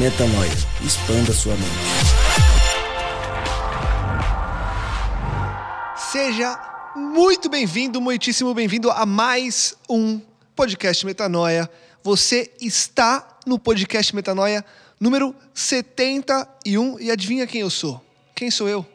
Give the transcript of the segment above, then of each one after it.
Metanoia. Expanda sua mente. Seja muito bem-vindo, muitíssimo bem-vindo a mais um podcast Metanoia. Você está no podcast Metanoia número 71 e adivinha quem eu sou? Quem sou eu?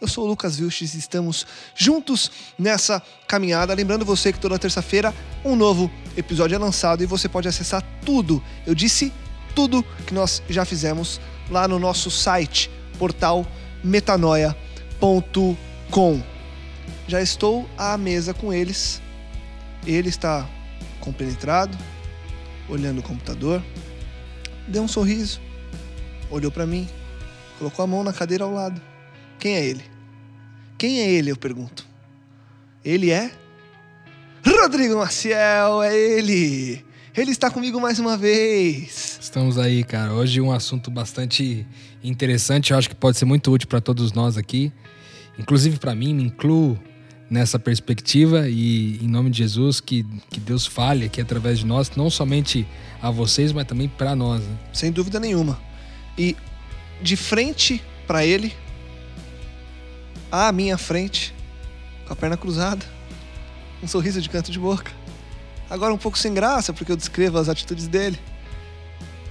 Eu sou o Lucas Vilches e estamos juntos nessa caminhada. Lembrando você que toda terça-feira um novo episódio é lançado e você pode acessar tudo. Eu disse tudo que nós já fizemos lá no nosso site, portal metanoia.com. Já estou à mesa com eles. Ele está compenetrado, olhando o computador, deu um sorriso, olhou para mim, colocou a mão na cadeira ao lado. Quem é ele? Quem é ele, eu pergunto. Ele é Rodrigo Maciel, é ele. Ele está comigo mais uma vez. Estamos aí, cara. Hoje um assunto bastante interessante, eu acho que pode ser muito útil para todos nós aqui. Inclusive para mim, me incluo nessa perspectiva e em nome de Jesus que, que Deus fale aqui através de nós, não somente a vocês, mas também para nós. Né? Sem dúvida nenhuma. E de frente para ele, à minha frente, com a perna cruzada, um sorriso de canto de boca. Agora um pouco sem graça, porque eu descrevo as atitudes dele.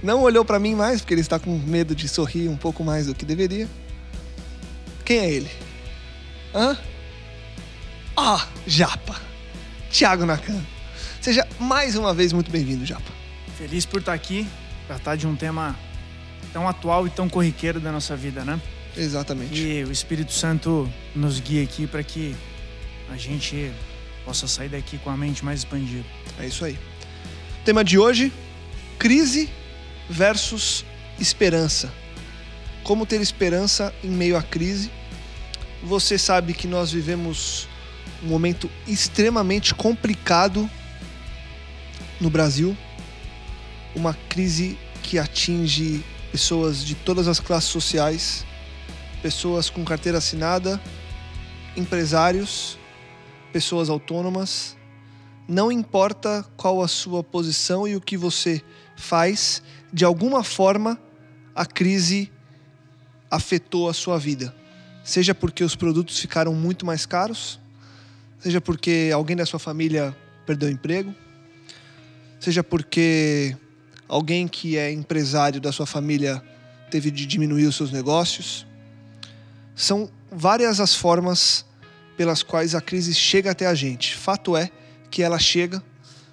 Não olhou para mim mais, porque ele está com medo de sorrir um pouco mais do que deveria. Quem é ele? Hã? Ah, Japa. Thiago Nakan. Seja mais uma vez muito bem-vindo, Japa. Feliz por estar aqui, tratar de um tema tão atual e tão corriqueiro da nossa vida, né? Exatamente. E o Espírito Santo nos guia aqui para que a gente possa sair daqui com a mente mais expandida. É isso aí. Tema de hoje: crise versus esperança. Como ter esperança em meio à crise? Você sabe que nós vivemos um momento extremamente complicado no Brasil, uma crise que atinge pessoas de todas as classes sociais, pessoas com carteira assinada, empresários, pessoas autônomas. Não importa qual a sua posição e o que você faz, de alguma forma a crise afetou a sua vida. Seja porque os produtos ficaram muito mais caros, seja porque alguém da sua família perdeu emprego, seja porque alguém que é empresário da sua família teve de diminuir os seus negócios. São várias as formas pelas quais a crise chega até a gente. Fato é que ela chega,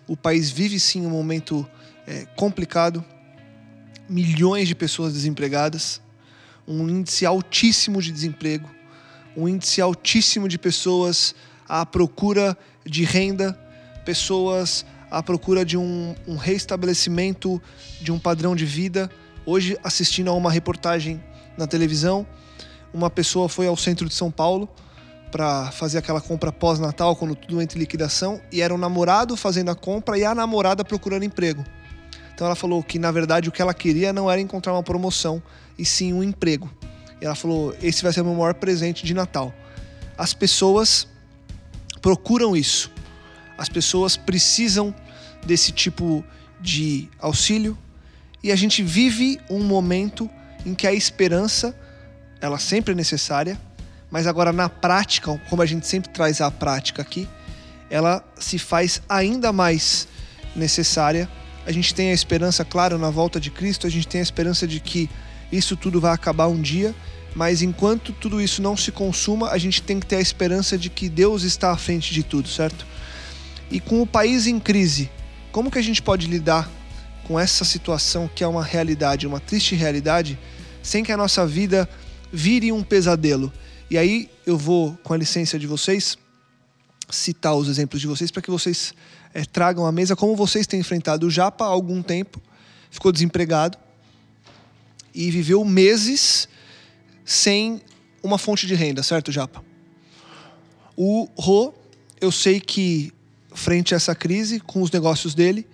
o país vive sim um momento é, complicado, milhões de pessoas desempregadas, um índice altíssimo de desemprego, um índice altíssimo de pessoas à procura de renda, pessoas à procura de um, um reestabelecimento de um padrão de vida. Hoje, assistindo a uma reportagem na televisão, uma pessoa foi ao centro de São Paulo para fazer aquela compra pós-natal, quando tudo entra em liquidação, e era o namorado fazendo a compra e a namorada procurando emprego. Então ela falou que na verdade o que ela queria não era encontrar uma promoção, e sim um emprego. E ela falou: esse vai ser o meu maior presente de Natal. As pessoas procuram isso. As pessoas precisam desse tipo de auxílio e a gente vive um momento em que a esperança ela sempre é necessária, mas agora na prática, como a gente sempre traz a prática aqui, ela se faz ainda mais necessária a gente tem a esperança, claro, na volta de Cristo, a gente tem a esperança de que isso tudo vai acabar um dia, mas enquanto tudo isso não se consuma, a gente tem que ter a esperança de que Deus está à frente de tudo, certo? E com o país em crise, como que a gente pode lidar com essa situação que é uma realidade, uma triste realidade, sem que a nossa vida vire um pesadelo? E aí eu vou, com a licença de vocês, citar os exemplos de vocês para que vocês é, tragam à mesa como vocês têm enfrentado o Japa há algum tempo, ficou desempregado e viveu meses sem uma fonte de renda, certo, Japa? O Rô, eu sei que frente a essa crise, com os negócios dele,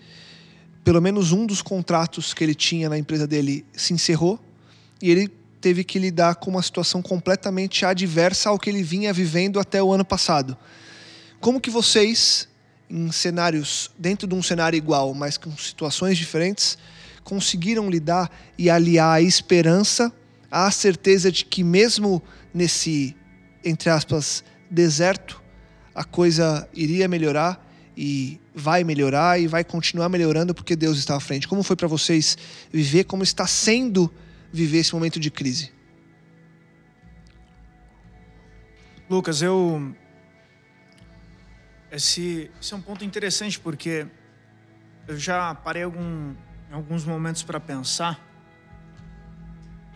pelo menos um dos contratos que ele tinha na empresa dele se encerrou e ele teve que lidar com uma situação completamente adversa ao que ele vinha vivendo até o ano passado. Como que vocês, em cenários, dentro de um cenário igual, mas com situações diferentes, conseguiram lidar e aliar a esperança à certeza de que mesmo nesse, entre aspas, deserto, a coisa iria melhorar e vai melhorar e vai continuar melhorando porque Deus está à frente. Como foi para vocês viver, como está sendo viver esse momento de crise? Lucas, eu esse, esse é um ponto interessante porque eu já parei algum, em alguns momentos para pensar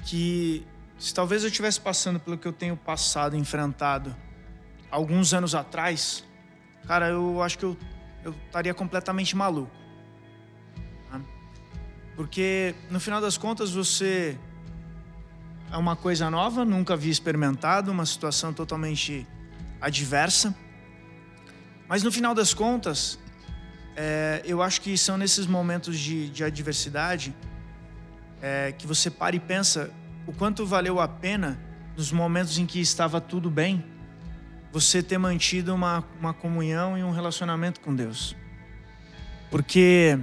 que se talvez eu estivesse passando pelo que eu tenho passado, enfrentado alguns anos atrás, cara, eu acho que eu, eu estaria completamente maluco. Tá? Porque no final das contas você é uma coisa nova, nunca havia experimentado, uma situação totalmente adversa. Mas no final das contas, é, eu acho que são nesses momentos de, de adversidade é, que você para e pensa o quanto valeu a pena, nos momentos em que estava tudo bem, você ter mantido uma, uma comunhão e um relacionamento com Deus. Porque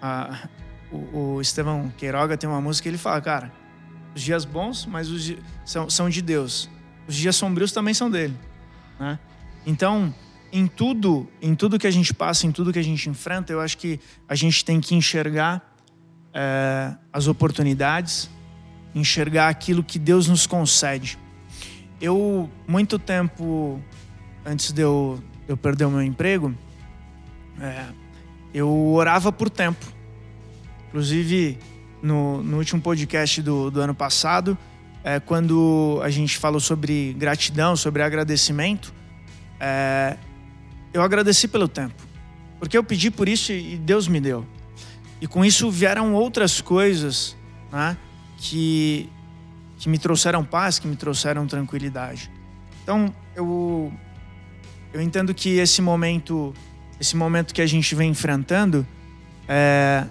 a, o, o Estevão Queiroga tem uma música que ele fala, cara, os dias bons, mas os são, são de Deus. Os dias sombrios também são dele. Né? Então, em tudo, em tudo que a gente passa, em tudo que a gente enfrenta, eu acho que a gente tem que enxergar é, as oportunidades, enxergar aquilo que Deus nos concede. Eu, muito tempo antes de eu, eu perder o meu emprego, é, eu orava por tempo. Inclusive, no, no último podcast do, do ano passado, é, quando a gente falou sobre gratidão, sobre agradecimento, é, eu agradeci pelo tempo. Porque eu pedi por isso e Deus me deu. E com isso vieram outras coisas né, que, que me trouxeram paz, que me trouxeram tranquilidade. Então, eu, eu entendo que esse momento, esse momento que a gente vem enfrentando, é,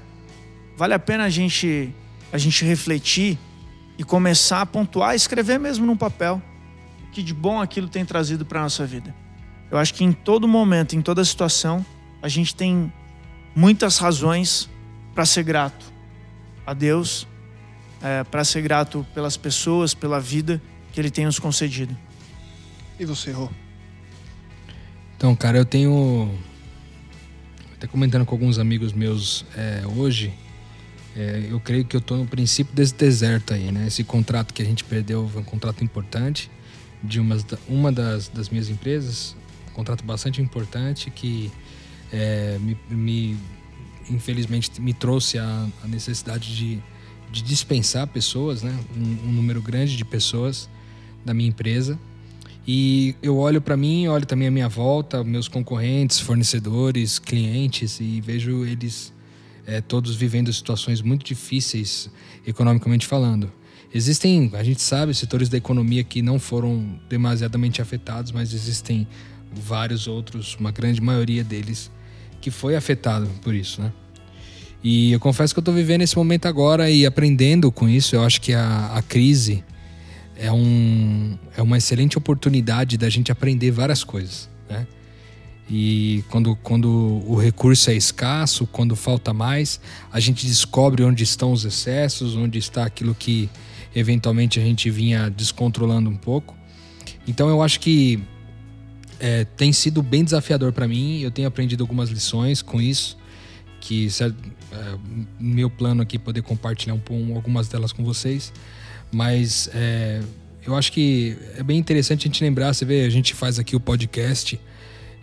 vale a pena a gente, a gente refletir e começar a pontuar, escrever mesmo num papel o que de bom aquilo tem trazido para nossa vida. Eu acho que em todo momento, em toda situação, a gente tem muitas razões para ser grato a Deus, é, para ser grato pelas pessoas, pela vida que Ele tem nos concedido. E você, Rô? Então, cara, eu tenho. Até comentando com alguns amigos meus é, hoje, é, eu creio que eu estou no princípio desse deserto aí, né? Esse contrato que a gente perdeu foi um contrato importante de uma, uma das, das minhas empresas, contrato bastante importante que é, me, me, infelizmente me trouxe a, a necessidade de, de, dispensar pessoas, né? Um, um, número grande de pessoas da minha empresa. E eu olho para mim, olho também a minha volta, meus concorrentes, fornecedores, clientes e vejo eles é, todos vivendo situações muito difíceis economicamente falando. Existem, a gente sabe, setores da economia que não foram demasiadamente afetados, mas existem vários outros, uma grande maioria deles, que foi afetado por isso, né? E eu confesso que eu estou vivendo esse momento agora e aprendendo com isso. Eu acho que a, a crise é, um, é uma excelente oportunidade da gente aprender várias coisas, né? E quando, quando o recurso é escasso, quando falta mais, a gente descobre onde estão os excessos, onde está aquilo que eventualmente a gente vinha descontrolando um pouco. Então eu acho que é, tem sido bem desafiador para mim. Eu tenho aprendido algumas lições com isso, que é, meu plano aqui poder compartilhar um algumas delas com vocês. Mas é, eu acho que é bem interessante a gente lembrar, você vê, a gente faz aqui o podcast,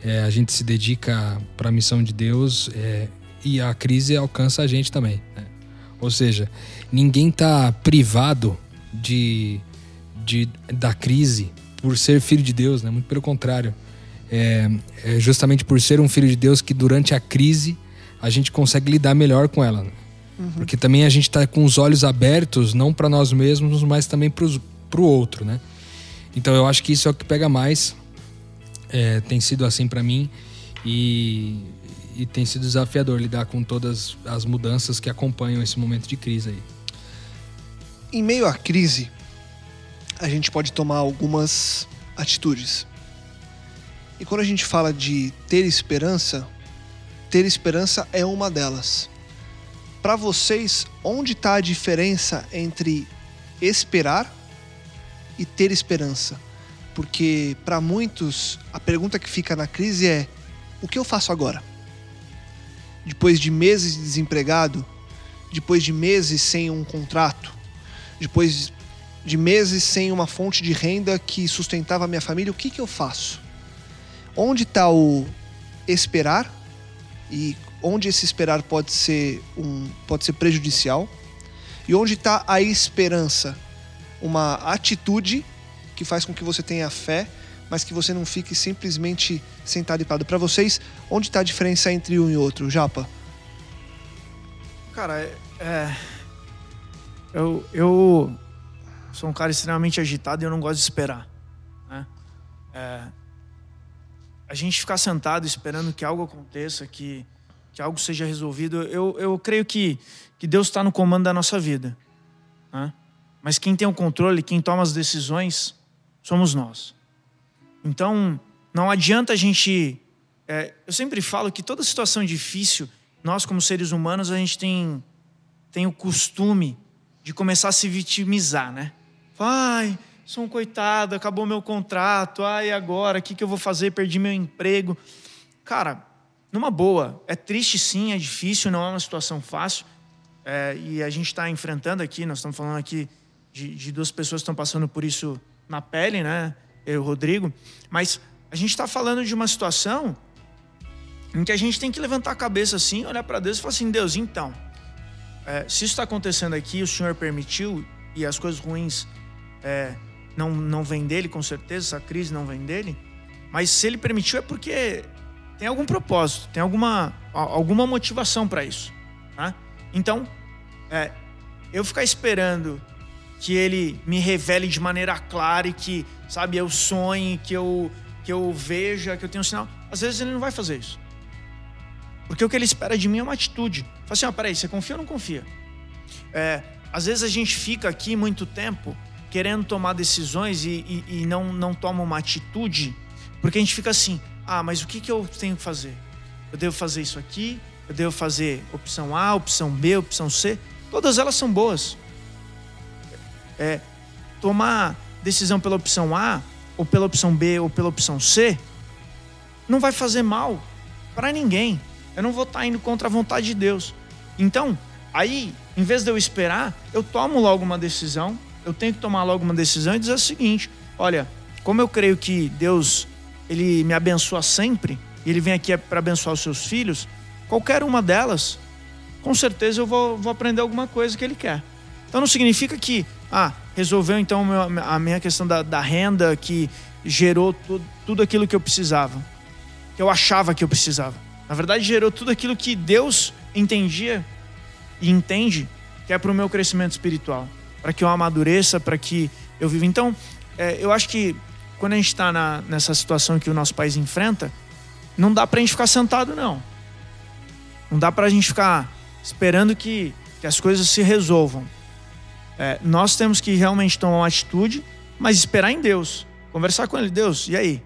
é, a gente se dedica para a missão de Deus é, e a crise alcança a gente também. Né? Ou seja, ninguém está privado de, de, da crise por ser filho de Deus, né? muito pelo contrário. É, é justamente por ser um filho de Deus que durante a crise a gente consegue lidar melhor com ela. Uhum. Porque também a gente está com os olhos abertos, não para nós mesmos, mas também para o outro, né? Então eu acho que isso é o que pega mais. É, tem sido assim para mim e, e tem sido desafiador lidar com todas as mudanças que acompanham esse momento de crise aí. Em meio à crise, a gente pode tomar algumas atitudes. E quando a gente fala de ter esperança, ter esperança é uma delas. Para vocês, onde está a diferença entre esperar e ter esperança? Porque para muitos, a pergunta que fica na crise é: o que eu faço agora? Depois de meses de desempregado, depois de meses sem um contrato, depois de meses sem uma fonte de renda que sustentava a minha família, o que, que eu faço? Onde está o esperar e onde esse esperar pode ser, um, pode ser prejudicial e onde está a esperança, uma atitude que faz com que você tenha fé, mas que você não fique simplesmente sentado e parado. Para vocês, onde está a diferença entre um e outro, Japa? Cara, é, é, eu, eu sou um cara extremamente agitado e eu não gosto de esperar. Né? É, a gente ficar sentado esperando que algo aconteça, que que algo seja resolvido. Eu, eu creio que, que Deus está no comando da nossa vida. Né? Mas quem tem o controle, quem toma as decisões, somos nós. Então, não adianta a gente. É, eu sempre falo que toda situação difícil, nós, como seres humanos, a gente tem, tem o costume de começar a se vitimizar, né? Ai, sou um coitado, acabou meu contrato, ai, agora, o que, que eu vou fazer? Perdi meu emprego. Cara, numa boa. É triste sim, é difícil, não é uma situação fácil. É, e a gente está enfrentando aqui, nós estamos falando aqui de, de, duas pessoas que estão passando por isso na pele, né? Eu e o Rodrigo. Mas a gente está falando de uma situação em que a gente tem que levantar a cabeça assim, olhar para Deus e falar assim: Deus, então, é, se isso está acontecendo aqui, o Senhor permitiu e as coisas ruins é, não, não vêm dele, com certeza, essa crise não vem dele. Mas se ele permitiu é porque tem algum propósito, tem alguma, alguma motivação para isso. Tá? Então, é, eu ficar esperando que ele me revele de maneira clara e que, sabe, eu sonhe, que eu, que eu veja, que eu tenha um sinal. Às vezes ele não vai fazer isso. Porque o que ele espera de mim é uma atitude. Fala assim, ó, oh, peraí, você confia ou não confia? É, às vezes a gente fica aqui muito tempo querendo tomar decisões e, e, e não, não toma uma atitude, porque a gente fica assim, ah, mas o que, que eu tenho que fazer? Eu devo fazer isso aqui? Eu devo fazer opção A, opção B, opção C? Todas elas são boas. É, tomar decisão pela opção A, ou pela opção B, ou pela opção C, não vai fazer mal para ninguém. Eu não vou estar tá indo contra a vontade de Deus. Então, aí, em vez de eu esperar, eu tomo logo uma decisão. Eu tenho que tomar logo uma decisão e dizer o seguinte: olha, como eu creio que Deus ele me abençoa sempre, e ele vem aqui para abençoar os seus filhos, qualquer uma delas, com certeza eu vou, vou aprender alguma coisa que ele quer. Então não significa que, ah, resolveu então a minha questão da, da renda que gerou tudo, tudo aquilo que eu precisava, que eu achava que eu precisava. Na verdade, gerou tudo aquilo que Deus entendia e entende que é para o meu crescimento espiritual, para que eu amadureça, para que eu viva. Então, é, eu acho que quando a gente está nessa situação que o nosso país enfrenta, não dá para a gente ficar sentado, não. Não dá para a gente ficar esperando que, que as coisas se resolvam. É, nós temos que realmente tomar uma atitude, mas esperar em Deus. Conversar com Ele. Deus, e aí?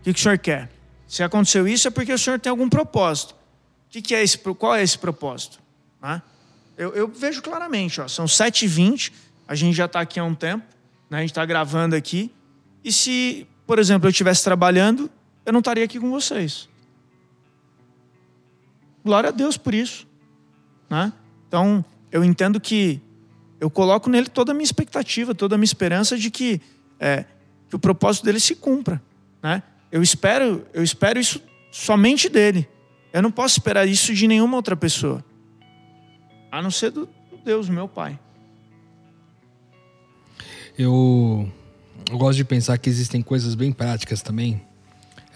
O que, que o Senhor quer? Se aconteceu isso, é porque o Senhor tem algum propósito. O que, que é esse, qual é esse propósito? Né? Eu, eu, vejo claramente, ó, são 7h20, a gente já está aqui há um tempo, né? a gente está gravando aqui. E se, por exemplo, eu estivesse trabalhando, eu não estaria aqui com vocês. Glória a Deus por isso. Né? Então, eu entendo que eu coloco nele toda a minha expectativa, toda a minha esperança de que, é, que o propósito dele se cumpra. Né? Eu espero, eu espero isso somente dele. Eu não posso esperar isso de nenhuma outra pessoa, a não ser do, Deus, meu Pai. Eu, eu gosto de pensar que existem coisas bem práticas também.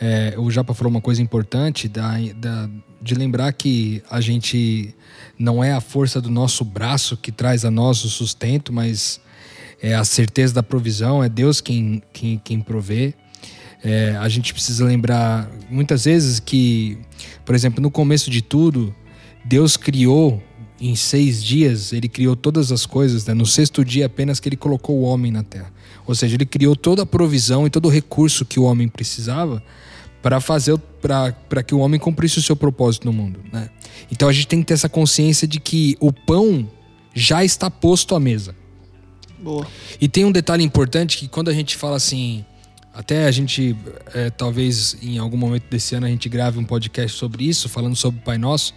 É, o Japa falou uma coisa importante da, da, de lembrar que a gente não é a força do nosso braço que traz a nós o sustento, mas é a certeza da provisão, é Deus quem, quem, quem provê. É, a gente precisa lembrar muitas vezes que, por exemplo, no começo de tudo, Deus criou em seis dias, ele criou todas as coisas, né? no sexto dia apenas que ele colocou o homem na terra. Ou seja, ele criou toda a provisão e todo o recurso que o homem precisava para fazer para que o homem cumprisse o seu propósito no mundo, né? Então a gente tem que ter essa consciência de que o pão já está posto à mesa. Boa. E tem um detalhe importante que quando a gente fala assim, até a gente é, talvez em algum momento desse ano a gente grave um podcast sobre isso, falando sobre o Pai Nosso.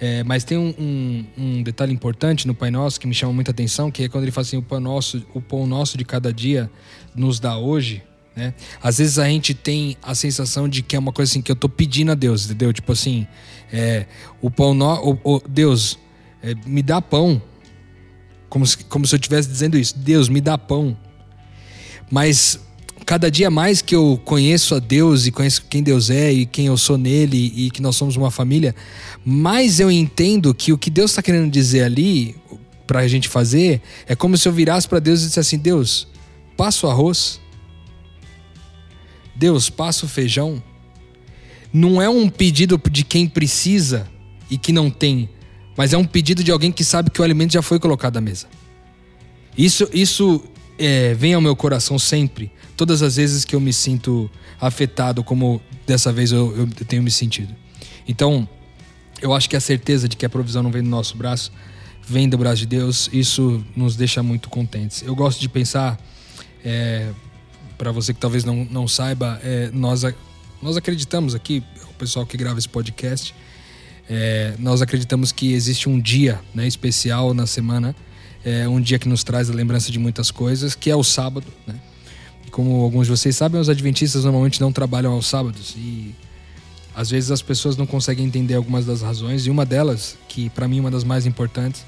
É, mas tem um, um, um, detalhe importante no Pai Nosso que me chama muita atenção, que é quando ele fala assim, o pão nosso, o pão nosso de cada dia nos dá hoje. Né? Às vezes a gente tem a sensação de que é uma coisa assim que eu tô pedindo a Deus, entendeu? Tipo assim, é, o pão no, o, o Deus é, me dá pão, como se, como se eu estivesse dizendo isso. Deus me dá pão. Mas cada dia mais que eu conheço a Deus e conheço quem Deus é e quem eu sou nele e que nós somos uma família, mais eu entendo que o que Deus está querendo dizer ali para a gente fazer é como se eu virasse para Deus e dissesse assim: Deus, passa o arroz. Deus, passa o feijão. Não é um pedido de quem precisa e que não tem, mas é um pedido de alguém que sabe que o alimento já foi colocado à mesa. Isso, isso é, vem ao meu coração sempre todas as vezes que eu me sinto afetado, como dessa vez eu, eu tenho me sentido. Então, eu acho que a certeza de que a provisão não vem do nosso braço, vem do braço de Deus, isso nos deixa muito contentes. Eu gosto de pensar, é, para você que talvez não, não saiba, é, nós, nós acreditamos aqui, o pessoal que grava esse podcast, é, nós acreditamos que existe um dia né, especial na semana, é, um dia que nos traz a lembrança de muitas coisas, que é o sábado, né? como alguns de vocês sabem, os adventistas normalmente não trabalham aos sábados e às vezes as pessoas não conseguem entender algumas das razões e uma delas, que para mim é uma das mais importantes,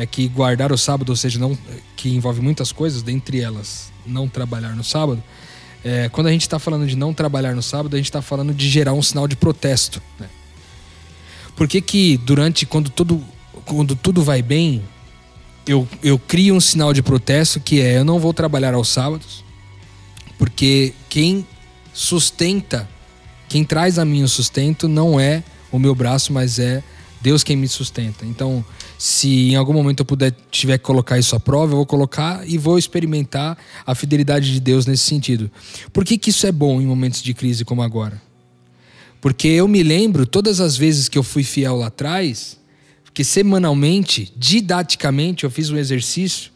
é que guardar o sábado, ou seja, não que envolve muitas coisas, dentre elas não trabalhar no sábado. É, quando a gente está falando de não trabalhar no sábado, a gente está falando de gerar um sinal de protesto. Né? Por que, que durante quando tudo quando tudo vai bem, eu, eu crio um sinal de protesto que é eu não vou trabalhar aos sábados, porque quem sustenta, quem traz a mim o sustento não é o meu braço, mas é Deus quem me sustenta. Então, se em algum momento eu puder tiver que colocar isso à prova, eu vou colocar e vou experimentar a fidelidade de Deus nesse sentido. Por que, que isso é bom em momentos de crise como agora? Porque eu me lembro todas as vezes que eu fui fiel lá atrás, que semanalmente, didaticamente, eu fiz um exercício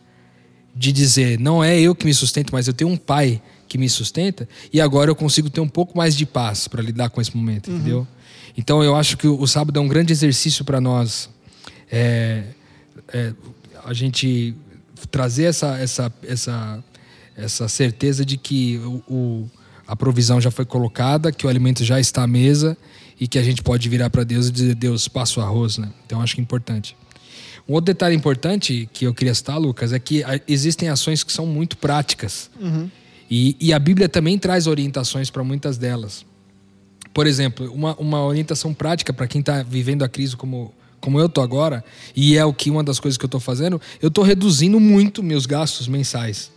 de dizer: não é eu que me sustento, mas eu tenho um pai que me sustenta, e agora eu consigo ter um pouco mais de paz para lidar com esse momento, uhum. entendeu? Então eu acho que o, sábado é um grande exercício para nós. É, é, a gente trazer essa, essa, essa, essa certeza de que o, o, a provisão já foi colocada, que o alimento já está à mesa e que a gente pode virar para Deus e dizer: Deus, passa o arroz, né? Então acho que é importante. Um outro detalhe importante que eu queria citar, Lucas, é que existem ações que são muito práticas. Uhum. E, e a Bíblia também traz orientações para muitas delas. Por exemplo, uma, uma orientação prática para quem está vivendo a crise como, como eu tô agora, e é o que uma das coisas que eu estou fazendo, eu estou reduzindo muito meus gastos mensais.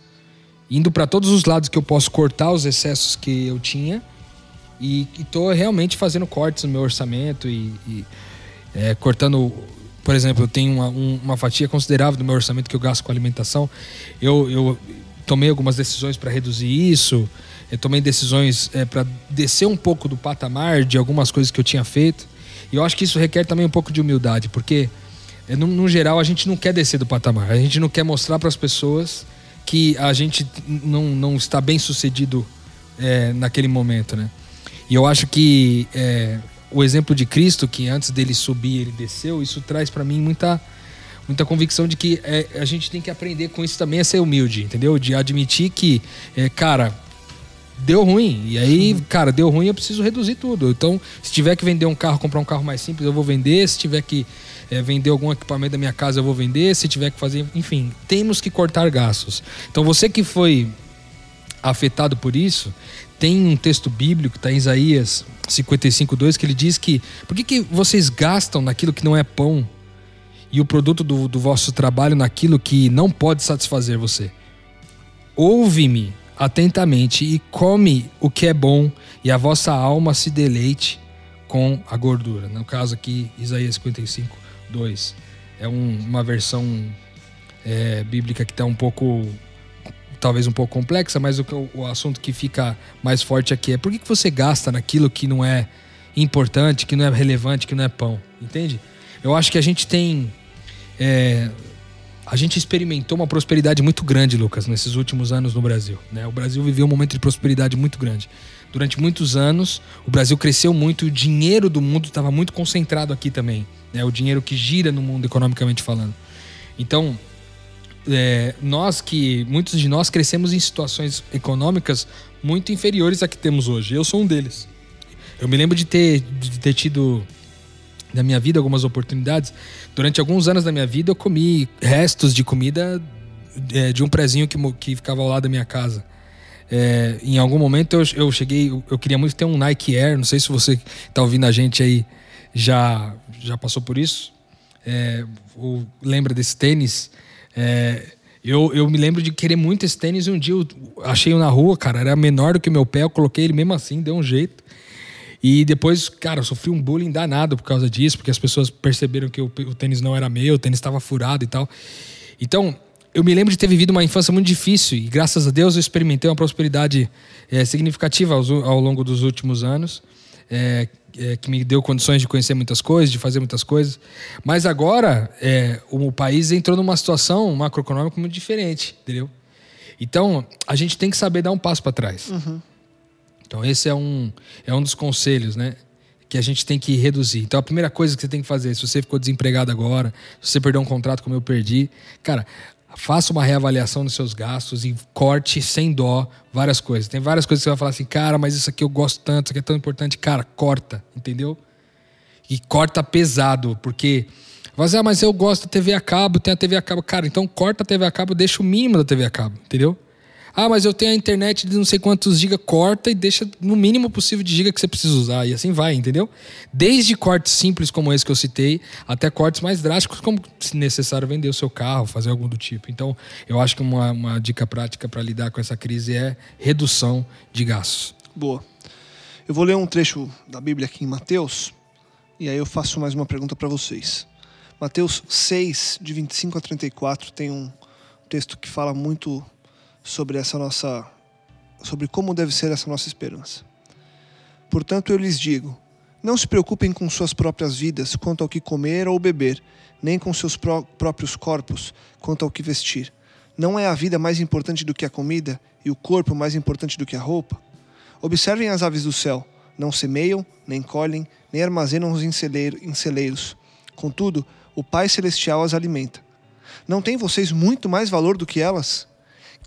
Indo para todos os lados que eu posso cortar os excessos que eu tinha e estou realmente fazendo cortes no meu orçamento e, e é, cortando por exemplo, eu tenho uma, uma, fatia considerável do meu orçamento que eu gasto com alimentação. Eu, eu tomei algumas decisões para reduzir isso, eu tomei decisões é, para descer um pouco do patamar de algumas coisas que eu tinha feito. E eu acho que isso requer também um pouco de humildade, porque é, no, no geral a gente não quer descer do patamar, a gente não quer mostrar para as pessoas que a gente não, não está bem sucedido é, naquele momento, né? E eu acho que é, o exemplo de Cristo, que antes dele subir ele desceu, isso traz para mim muita muita convicção de que é, a gente tem que aprender com isso também a ser humilde, entendeu? De admitir que, é, cara, deu ruim. E aí, cara, deu ruim, eu preciso reduzir tudo. Então, se tiver que vender um carro, comprar um carro mais simples, eu vou vender. Se tiver que é, vender algum equipamento da minha casa, eu vou vender. Se tiver que fazer, enfim, temos que cortar gastos. Então, você que foi afetado por isso, tem um texto bíblico, está em Isaías 55:2 que ele diz que por que, que vocês gastam naquilo que não é pão e o produto do, do vosso trabalho naquilo que não pode satisfazer você? Ouve-me atentamente e come o que é bom e a vossa alma se deleite com a gordura. No caso aqui, Isaías 55, 2. É um, uma versão é, bíblica que está um pouco talvez um pouco complexa, mas o, o assunto que fica mais forte aqui é por que, que você gasta naquilo que não é importante, que não é relevante, que não é pão, entende? Eu acho que a gente tem. É, a gente experimentou uma prosperidade muito grande, Lucas, nesses últimos anos no Brasil. Né? O Brasil viveu um momento de prosperidade muito grande. Durante muitos anos, o Brasil cresceu muito o dinheiro do mundo estava muito concentrado aqui também. Né? O dinheiro que gira no mundo, economicamente falando. Então, é, nós que muitos de nós crescemos em situações econômicas muito inferiores à que temos hoje. Eu sou um deles. Eu me lembro de ter, de ter tido na minha vida algumas oportunidades. Durante alguns anos da minha vida eu comi restos de comida é, de um prezinho que, que ficava ao lado da minha casa. É, em algum momento eu, eu cheguei, eu, queria muito ter um Nike Air. Não sei se você está ouvindo a gente aí já já passou por isso. É, ou lembra desse tênis? É, eu, eu me lembro de querer muito esse tênis e um dia eu achei na rua, cara, era menor do que meu pé, eu coloquei ele mesmo assim, deu um jeito. E depois, cara, eu sofri um bullying danado por causa disso, porque as pessoas perceberam que o, o tênis não era meu, o tênis estava furado e tal. Então, eu me lembro de ter vivido uma infância muito difícil e graças a Deus eu experimentei uma prosperidade é, significativa ao, ao, longo dos últimos anos. É, é, que me deu condições de conhecer muitas coisas, de fazer muitas coisas. Mas agora o país entrou numa situação macroeconômica muito diferente, entendeu? Então a gente tem que saber dar um passo para trás. Uhum. Então esse é um, é um dos conselhos, né? Que a gente tem que reduzir. Então a primeira coisa que você tem que fazer, se você ficou desempregado agora, se você perdeu um contrato como eu perdi, cara, faça uma reavaliação dos seus gastos e corte sem dó várias coisas. Tem várias coisas que você vai falar assim, cara, mas isso aqui eu gosto tanto, isso aqui é tão importante. Cara, corta, entendeu? E corta pesado, porque. Mas, ah, mas eu gosto da TV a cabo, tem a TV a cabo. Cara, então corta a TV a cabo, deixa o mínimo da TV a cabo, entendeu? Ah, mas eu tenho a internet de não sei quantos giga, corta e deixa no mínimo possível de giga que você precisa usar. E assim vai, entendeu? Desde cortes simples como esse que eu citei, até cortes mais drásticos, como se necessário vender o seu carro, fazer algum do tipo. Então, eu acho que uma, uma dica prática para lidar com essa crise é redução de gastos. Boa. Eu vou ler um trecho da Bíblia aqui em Mateus, e aí eu faço mais uma pergunta para vocês. Mateus 6, de 25 a 34, tem um texto que fala muito sobre essa nossa sobre como deve ser essa nossa esperança. Portanto, eu lhes digo: não se preocupem com suas próprias vidas quanto ao que comer ou beber, nem com seus pró próprios corpos quanto ao que vestir. Não é a vida mais importante do que a comida e o corpo mais importante do que a roupa? Observem as aves do céu: não semeiam, nem colhem, nem armazenam em celeiros. Contudo, o Pai Celestial as alimenta. Não têm vocês muito mais valor do que elas?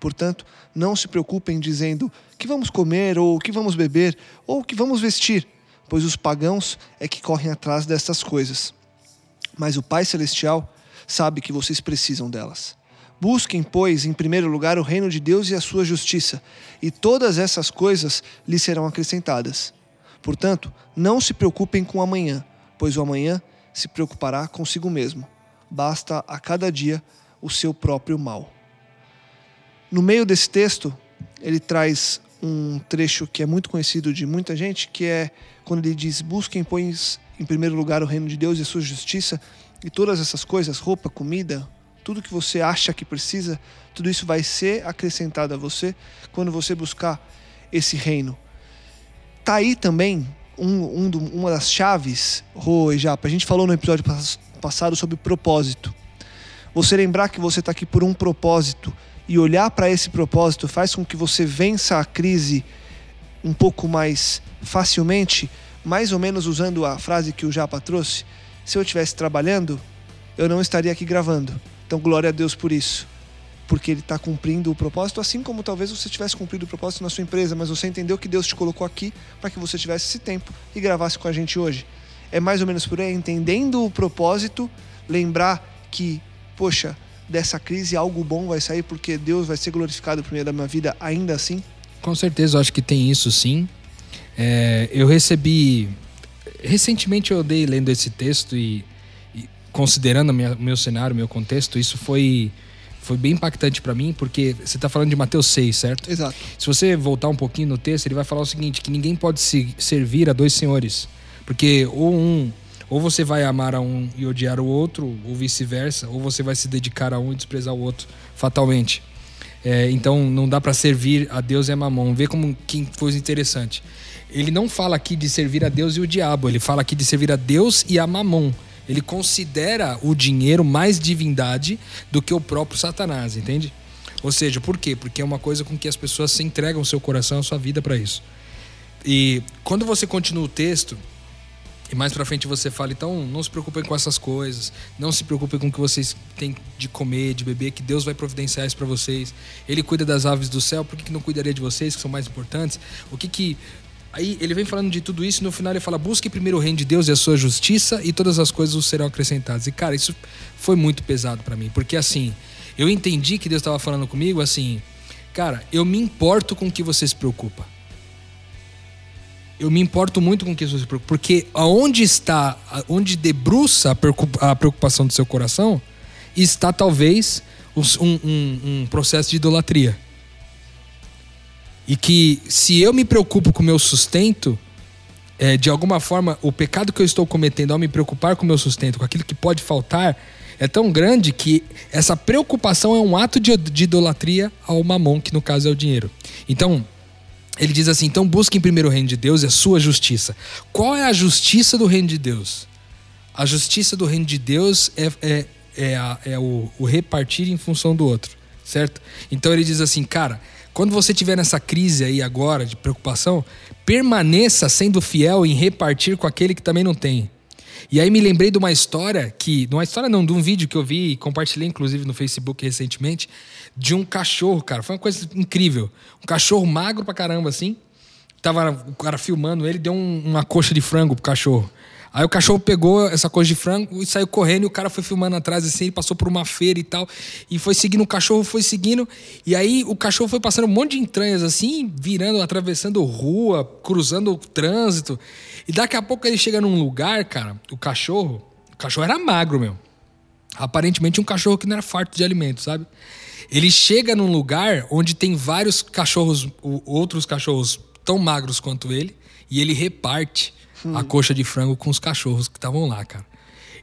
Portanto, não se preocupem dizendo que vamos comer, ou que vamos beber, ou que vamos vestir, pois os pagãos é que correm atrás destas coisas. Mas o Pai Celestial sabe que vocês precisam delas. Busquem, pois, em primeiro lugar o reino de Deus e a sua justiça, e todas essas coisas lhes serão acrescentadas. Portanto, não se preocupem com amanhã, pois o amanhã se preocupará consigo mesmo. Basta a cada dia o seu próprio mal. No meio desse texto, ele traz um trecho que é muito conhecido de muita gente, que é quando ele diz: Busquem, pois, em primeiro lugar o reino de Deus e a sua justiça, e todas essas coisas roupa, comida, tudo que você acha que precisa, tudo isso vai ser acrescentado a você quando você buscar esse reino. Tá aí também um, um do, uma das chaves, Rô e Japa. A gente falou no episódio passado sobre propósito. Você lembrar que você está aqui por um propósito e olhar para esse propósito faz com que você vença a crise um pouco mais facilmente, mais ou menos usando a frase que o Japa trouxe. Se eu estivesse trabalhando, eu não estaria aqui gravando. Então, glória a Deus por isso. Porque ele está cumprindo o propósito, assim como talvez você tivesse cumprido o propósito na sua empresa, mas você entendeu que Deus te colocou aqui para que você tivesse esse tempo e gravasse com a gente hoje. É mais ou menos por aí, entendendo o propósito, lembrar que, poxa, dessa crise algo bom vai sair porque Deus vai ser glorificado por meio da minha vida ainda assim? Com certeza, eu acho que tem isso sim. É, eu recebi. Recentemente eu dei lendo esse texto e considerando o meu cenário, meu contexto, isso foi foi bem impactante para mim, porque você está falando de Mateus 6, certo? Exato. Se você voltar um pouquinho no texto, ele vai falar o seguinte, que ninguém pode se servir a dois senhores, porque ou um ou você vai amar a um e odiar o outro, ou vice-versa, ou você vai se dedicar a um e desprezar o outro fatalmente. É, então não dá para servir a Deus e a Mamon. Vê como que coisa interessante. Ele não fala aqui de servir a Deus e o diabo, ele fala aqui de servir a Deus e a Mamon. Ele considera o dinheiro mais divindade do que o próprio Satanás, entende? Ou seja, por quê? Porque é uma coisa com que as pessoas se entregam seu coração, a sua vida para isso. E quando você continua o texto, e mais para frente você fala, então não se preocupem com essas coisas, não se preocupem com o que vocês têm de comer, de beber, que Deus vai providenciar isso para vocês. Ele cuida das aves do céu, por que, que não cuidaria de vocês, que são mais importantes? O que que Aí ele vem falando de tudo isso e no final ele fala: busque primeiro o reino de Deus e a sua justiça e todas as coisas serão acrescentadas. E cara, isso foi muito pesado para mim, porque assim, eu entendi que Deus estava falando comigo assim, cara, eu me importo com o que você se preocupa. Eu me importo muito com que você se preocupa, porque aonde está, onde debruça a preocupação do seu coração, está talvez um, um, um processo de idolatria. E que se eu me preocupo com o meu sustento, é, de alguma forma, o pecado que eu estou cometendo ao me preocupar com o meu sustento, com aquilo que pode faltar, é tão grande que essa preocupação é um ato de, de idolatria ao mamon, que no caso é o dinheiro. Então, ele diz assim: então busquem primeiro o reino de Deus e a sua justiça. Qual é a justiça do reino de Deus? A justiça do reino de Deus é, é, é, a, é o, o repartir em função do outro, certo? Então ele diz assim, cara quando você tiver nessa crise aí agora de preocupação, permaneça sendo fiel em repartir com aquele que também não tem. E aí me lembrei de uma história que, de uma história não, de um vídeo que eu vi e compartilhei inclusive no Facebook recentemente, de um cachorro, cara, foi uma coisa incrível. Um cachorro magro pra caramba assim. Tava o cara filmando ele, deu um, uma coxa de frango pro cachorro. Aí o cachorro pegou essa coisa de frango e saiu correndo e o cara foi filmando atrás assim, ele passou por uma feira e tal. E foi seguindo o cachorro, foi seguindo. E aí o cachorro foi passando um monte de entranhas assim, virando, atravessando rua, cruzando o trânsito. E daqui a pouco ele chega num lugar, cara, o cachorro. O cachorro era magro, meu. Aparentemente um cachorro que não era farto de alimento, sabe? Ele chega num lugar onde tem vários cachorros, outros cachorros tão magros quanto ele, e ele reparte hum. a coxa de frango com os cachorros que estavam lá, cara.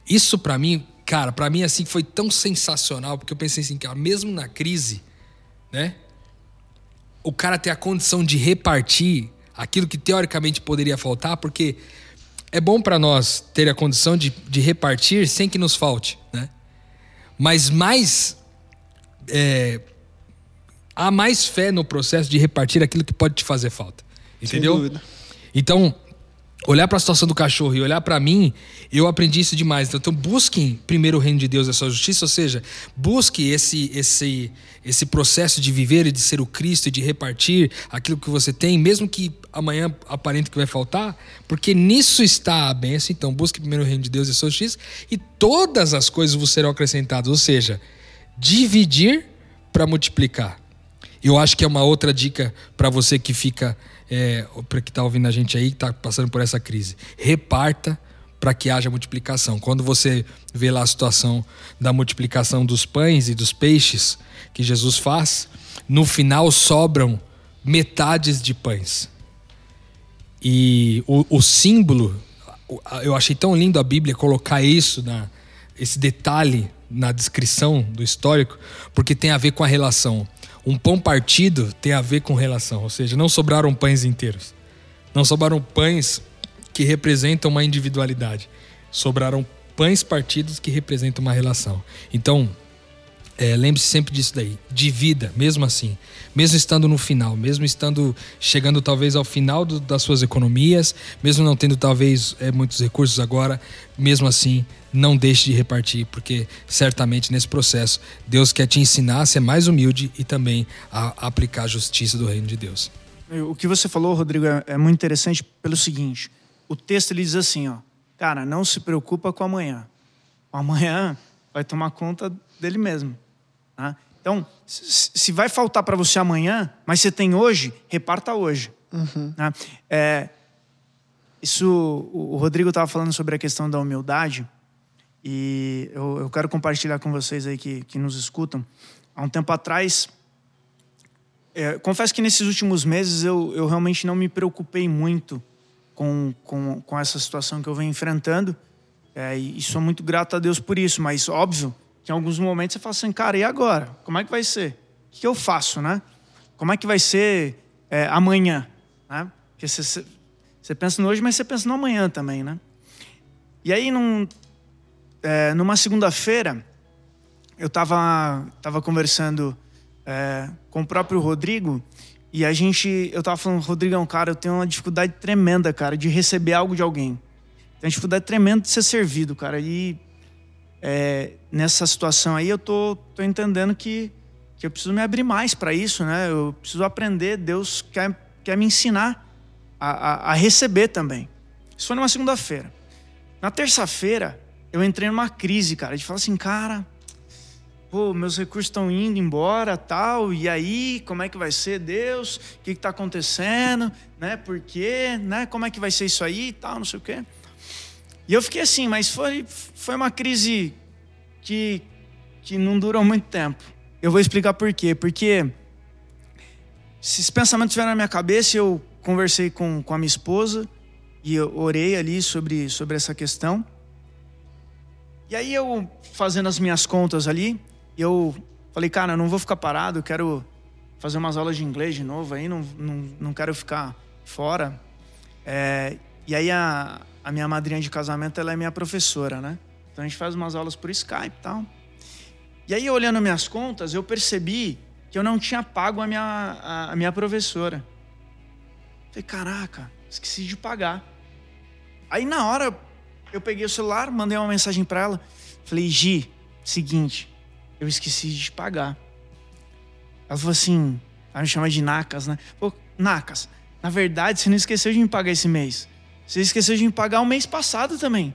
Isso para mim, cara, para mim assim foi tão sensacional, porque eu pensei assim, cara, mesmo na crise, né? O cara ter a condição de repartir aquilo que teoricamente poderia faltar, porque é bom para nós ter a condição de, de repartir sem que nos falte, né? Mas mais é, há mais fé no processo de repartir aquilo que pode te fazer falta, entendeu? Então olhar para a situação do cachorro e olhar para mim, eu aprendi isso demais. Então, busquem primeiro o reino de Deus e a sua justiça, ou seja, busque esse esse esse processo de viver e de ser o Cristo e de repartir aquilo que você tem, mesmo que amanhã aparente que vai faltar, porque nisso está a benção. Então, busque primeiro o reino de Deus e a sua justiça e todas as coisas vos serão acrescentadas, ou seja, dividir para multiplicar. Eu acho que é uma outra dica para você que fica é, para que está ouvindo a gente aí, que está passando por essa crise. Reparta para que haja multiplicação. Quando você vê lá a situação da multiplicação dos pães e dos peixes que Jesus faz, no final sobram metades de pães. E o, o símbolo, eu achei tão lindo a Bíblia colocar isso, na, esse detalhe na descrição do histórico, porque tem a ver com a relação. Um pão partido tem a ver com relação, ou seja, não sobraram pães inteiros. Não sobraram pães que representam uma individualidade. Sobraram pães partidos que representam uma relação. Então, é, lembre-se sempre disso daí. De vida, mesmo assim. Mesmo estando no final, mesmo estando chegando talvez ao final do, das suas economias, mesmo não tendo talvez é, muitos recursos agora, mesmo assim, não deixe de repartir, porque certamente nesse processo Deus quer te ensinar a ser mais humilde e também a aplicar a justiça do reino de Deus. O que você falou, Rodrigo, é, é muito interessante pelo seguinte: o texto ele diz assim, ó, cara, não se preocupa com amanhã. O amanhã vai tomar conta dele mesmo. Né? Então, se vai faltar para você amanhã, mas você tem hoje, reparta hoje. Uhum. Né? É, isso, o Rodrigo estava falando sobre a questão da humildade e eu, eu, quero compartilhar com vocês aí que, que nos escutam. Há um tempo atrás, é, confesso que nesses últimos meses eu, eu realmente não me preocupei muito com, com, com essa situação que eu venho enfrentando é, e sou muito grato a Deus por isso, mas óbvio que em alguns momentos você fala assim, cara, e agora? Como é que vai ser? O que eu faço, né? Como é que vai ser é, amanhã? Né? Porque você, você pensa no hoje, mas você pensa no amanhã também, né? E aí, num, é, numa segunda-feira, eu estava tava conversando é, com o próprio Rodrigo e a gente, eu estava falando, Rodrigão, cara, eu tenho uma dificuldade tremenda, cara, de receber algo de alguém. Tenho uma dificuldade tremenda de ser servido, cara. E é, nessa situação aí eu tô, tô entendendo que, que eu preciso me abrir mais para isso, né? Eu preciso aprender. Deus quer, quer me ensinar a, a, a receber também. Isso foi numa segunda-feira. Na terça-feira, eu entrei numa crise, cara, de falar assim, cara, pô, meus recursos estão indo embora, tal, e aí, como é que vai ser, Deus? O que está acontecendo, né? Por quê, né? Como é que vai ser isso aí, tal, não sei o quê. E eu fiquei assim, mas foi, foi uma crise que, que não durou muito tempo. Eu vou explicar por quê. Porque esses pensamentos vieram na minha cabeça, eu conversei com, com a minha esposa e eu orei ali sobre, sobre essa questão. E aí eu, fazendo as minhas contas ali, eu falei, cara, não vou ficar parado, eu quero fazer umas aulas de inglês de novo aí, não, não, não quero ficar fora. É, e aí a, a minha madrinha de casamento, ela é minha professora, né? Então a gente faz umas aulas por Skype e tal. E aí, olhando minhas contas, eu percebi que eu não tinha pago a minha, a, a minha professora. Falei, caraca, esqueci de pagar. Aí, na hora, eu peguei o celular, mandei uma mensagem para ela. Falei, Gi, seguinte, eu esqueci de pagar. Ela falou assim, ela me chama de Nacas, né? Pô, Nacas, na verdade, você não esqueceu de me pagar esse mês. Você esqueceu de me pagar o mês passado também.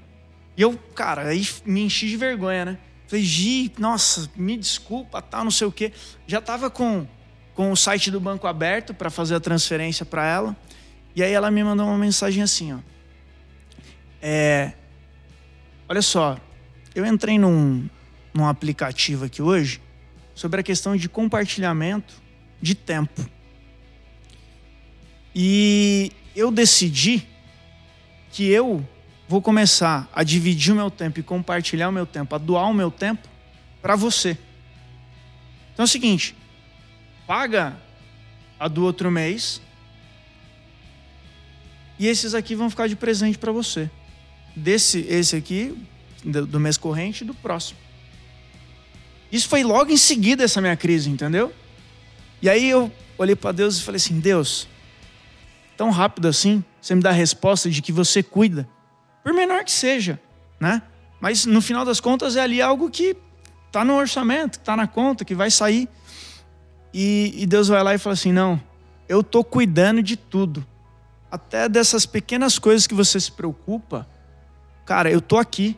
E eu, cara, aí me enchi de vergonha, né? Falei, Gi, nossa, me desculpa, tá, não sei o quê. Já tava com, com o site do banco aberto para fazer a transferência para ela. E aí ela me mandou uma mensagem assim, ó. É, olha só, eu entrei num, num aplicativo aqui hoje sobre a questão de compartilhamento de tempo. E eu decidi que eu vou começar a dividir o meu tempo e compartilhar o meu tempo, a doar o meu tempo para você. Então é o seguinte, paga a do outro mês e esses aqui vão ficar de presente para você. Desse esse aqui do mês corrente e do próximo. Isso foi logo em seguida essa minha crise, entendeu? E aí eu olhei para Deus e falei assim: Deus, tão rápido assim, você me dá a resposta de que você cuida, por menor que seja, né? Mas no final das contas é ali algo que está no orçamento, está na conta, que vai sair. E, e, Deus vai lá e fala assim: não, eu estou cuidando de tudo. Até dessas pequenas coisas que você se preocupa, cara, eu tô aqui.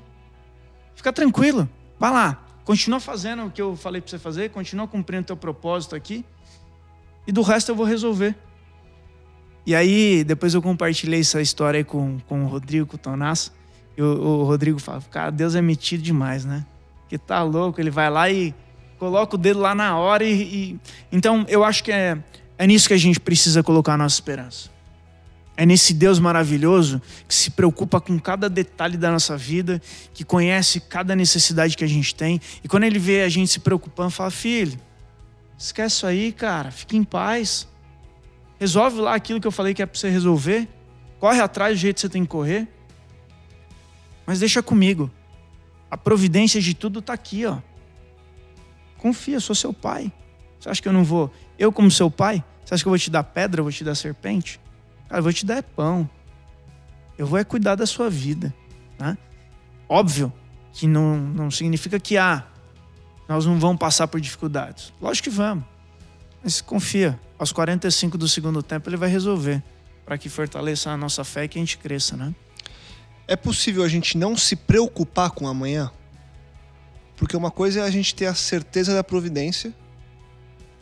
Fica tranquilo, vai lá, continua fazendo o que eu falei para você fazer, continua cumprindo o teu propósito aqui, e do resto eu vou resolver. E aí, depois eu compartilhei essa história aí com, com o Rodrigo, com o Tonasso. E o, o Rodrigo fala: Cara, Deus é metido demais, né? Que tá louco. Ele vai lá e coloca o dedo lá na hora. E, e... Então, eu acho que é, é nisso que a gente precisa colocar a nossa esperança. É nesse Deus maravilhoso que se preocupa com cada detalhe da nossa vida, que conhece cada necessidade que a gente tem. E quando ele vê a gente se preocupando, fala: Filho, esquece isso aí, cara, fique em paz. Resolve lá aquilo que eu falei que é para você resolver. Corre atrás do jeito que você tem que correr. Mas deixa comigo. A providência de tudo está aqui, ó. Confia, sou seu pai. Você acha que eu não vou? Eu, como seu pai, você acha que eu vou te dar pedra, eu vou te dar serpente? Cara, eu vou te dar pão. Eu vou é cuidar da sua vida. Né? Óbvio que não, não significa que ah, nós não vamos passar por dificuldades. Lógico que vamos. Mas confia, aos 45 do segundo tempo ele vai resolver para que fortaleça a nossa fé e que a gente cresça, né? É possível a gente não se preocupar com amanhã? Porque uma coisa é a gente ter a certeza da providência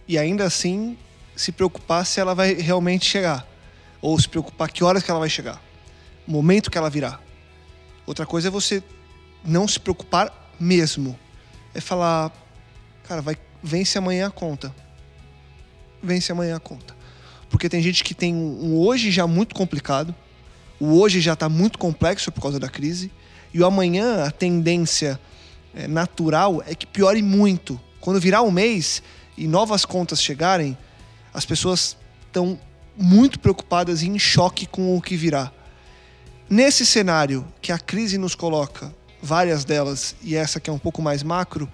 e ainda assim se preocupar se ela vai realmente chegar. Ou se preocupar que horas que ela vai chegar. Momento que ela virá. Outra coisa é você não se preocupar mesmo. É falar, cara, vai, vence amanhã a conta. Vence amanhã a conta. Porque tem gente que tem um hoje já muito complicado, o hoje já está muito complexo por causa da crise, e o amanhã, a tendência é, natural é que piore muito. Quando virar um mês e novas contas chegarem, as pessoas estão muito preocupadas e em choque com o que virá. Nesse cenário que a crise nos coloca, várias delas, e essa que é um pouco mais macro,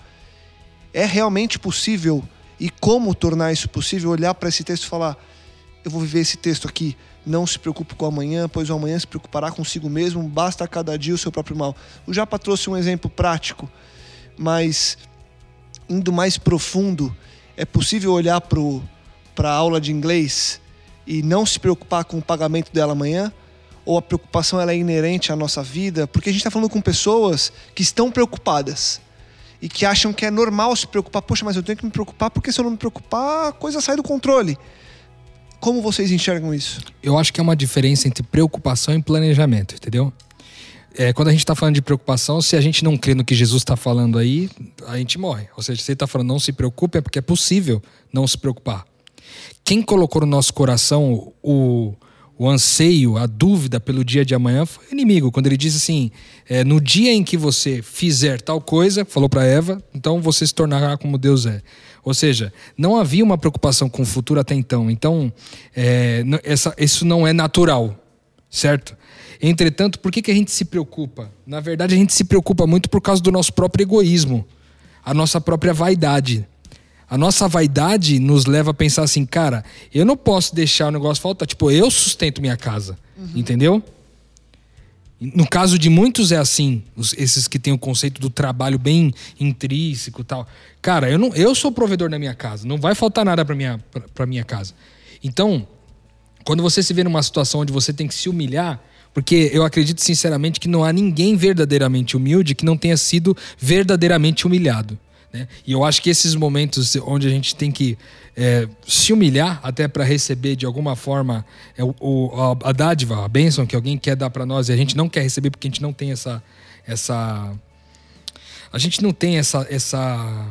é realmente possível e como tornar isso possível? Olhar para esse texto e falar: eu vou viver esse texto aqui. Não se preocupe com amanhã, pois o amanhã se preocupará consigo mesmo. Basta a cada dia o seu próprio mal. O Japa trouxe um exemplo prático, mas indo mais profundo, é possível olhar para a aula de inglês e não se preocupar com o pagamento dela amanhã? Ou a preocupação ela é inerente à nossa vida? Porque a gente está falando com pessoas que estão preocupadas e que acham que é normal se preocupar. Poxa, mas eu tenho que me preocupar porque se eu não me preocupar, a coisa sai do controle. Como vocês enxergam isso? Eu acho que é uma diferença entre preocupação e planejamento, entendeu? É, quando a gente está falando de preocupação, se a gente não crê no que Jesus está falando aí, a gente morre. Ou seja, se ele está falando não se preocupe, é porque é possível não se preocupar. Quem colocou no nosso coração o, o anseio, a dúvida pelo dia de amanhã foi inimigo. Quando ele disse assim: é, no dia em que você fizer tal coisa, falou para Eva, então você se tornará como Deus é. Ou seja, não havia uma preocupação com o futuro até então. Então, é, essa, isso não é natural, certo? Entretanto, por que, que a gente se preocupa? Na verdade, a gente se preocupa muito por causa do nosso próprio egoísmo, a nossa própria vaidade. A nossa vaidade nos leva a pensar assim, cara, eu não posso deixar o negócio faltar. Tipo, eu sustento minha casa. Uhum. Entendeu? No caso de muitos é assim, os, esses que têm o conceito do trabalho bem intrínseco tal. Cara, eu, não, eu sou provedor da minha casa, não vai faltar nada para minha, pra, minha casa. Então, quando você se vê numa situação onde você tem que se humilhar, porque eu acredito sinceramente que não há ninguém verdadeiramente humilde que não tenha sido verdadeiramente humilhado. Né? E eu acho que esses momentos onde a gente tem que é, se humilhar até para receber de alguma forma é, o, a, a dádiva, a bênção que alguém quer dar para nós e a gente não quer receber porque a gente não tem essa. essa a gente não tem essa, essa,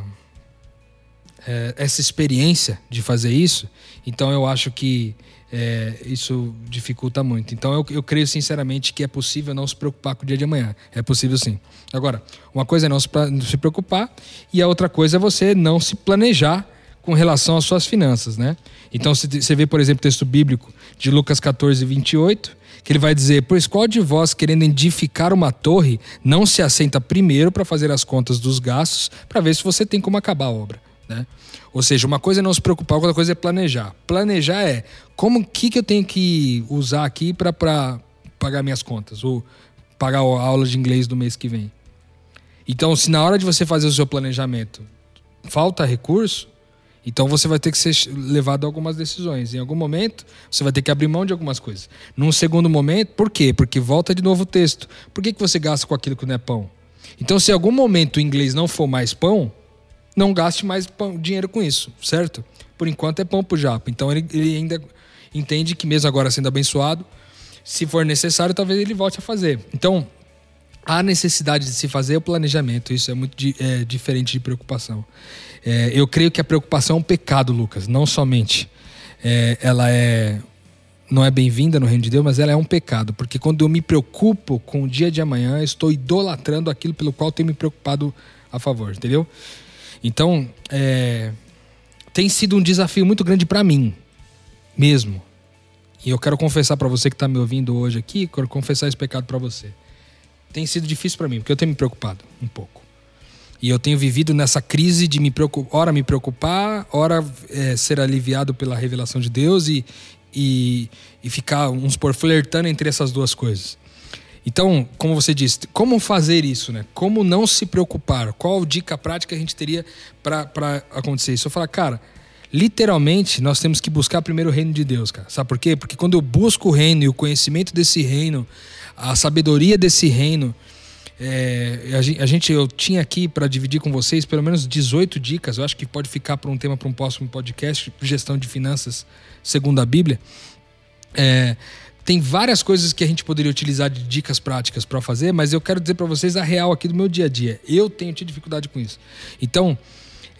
é, essa experiência de fazer isso, então eu acho que é, isso dificulta muito. Então eu, eu creio sinceramente que é possível não se preocupar com o dia de amanhã. É possível sim. Agora, uma coisa é não se, se preocupar e a outra coisa é você não se planejar com relação às suas finanças, né? Então você vê, por exemplo, o texto bíblico de Lucas 14, 28, que ele vai dizer: Pois qual de vós, querendo edificar uma torre, não se assenta primeiro para fazer as contas dos gastos, para ver se você tem como acabar a obra, né? Ou seja, uma coisa é não se preocupar, outra coisa é planejar. Planejar é como que, que eu tenho que usar aqui para pagar minhas contas ou pagar a aula de inglês do mês que vem. Então, se na hora de você fazer o seu planejamento falta recurso, então você vai ter que ser levado a algumas decisões. Em algum momento, você vai ter que abrir mão de algumas coisas. Num segundo momento, por quê? Porque volta de novo o texto. Por que, que você gasta com aquilo que não é pão? Então, se em algum momento o inglês não for mais pão, não gaste mais dinheiro com isso, certo? Por enquanto é pão pro japa. Então ele, ele ainda entende que mesmo agora sendo abençoado, se for necessário, talvez ele volte a fazer. Então, a necessidade de se fazer o planejamento. Isso é muito é, diferente de preocupação. É, eu creio que a preocupação é um pecado, Lucas. Não somente é, ela é não é bem-vinda no reino de Deus, mas ela é um pecado, porque quando eu me preocupo com o dia de amanhã, estou idolatrando aquilo pelo qual tenho me preocupado a favor, entendeu? Então, é, tem sido um desafio muito grande para mim, mesmo. E eu quero confessar para você que está me ouvindo hoje aqui, quero confessar esse pecado para você. Tem sido difícil para mim, porque eu tenho me preocupado um pouco. E eu tenho vivido nessa crise de me preocupar, ora me preocupar, ora é, ser aliviado pela revelação de Deus e, e, e ficar, uns por flertando entre essas duas coisas. Então, como você disse, como fazer isso, né? Como não se preocupar? Qual dica prática a gente teria para acontecer isso? Eu falo, cara, literalmente nós temos que buscar primeiro o reino de Deus, cara. Sabe por quê? Porque quando eu busco o reino e o conhecimento desse reino, a sabedoria desse reino, é, a, gente, eu tinha aqui para dividir com vocês pelo menos 18 dicas. Eu acho que pode ficar para um tema para um próximo podcast, gestão de finanças segundo a Bíblia. É, tem várias coisas que a gente poderia utilizar de dicas práticas para fazer, mas eu quero dizer para vocês a real aqui do meu dia a dia. Eu tenho tido dificuldade com isso. Então,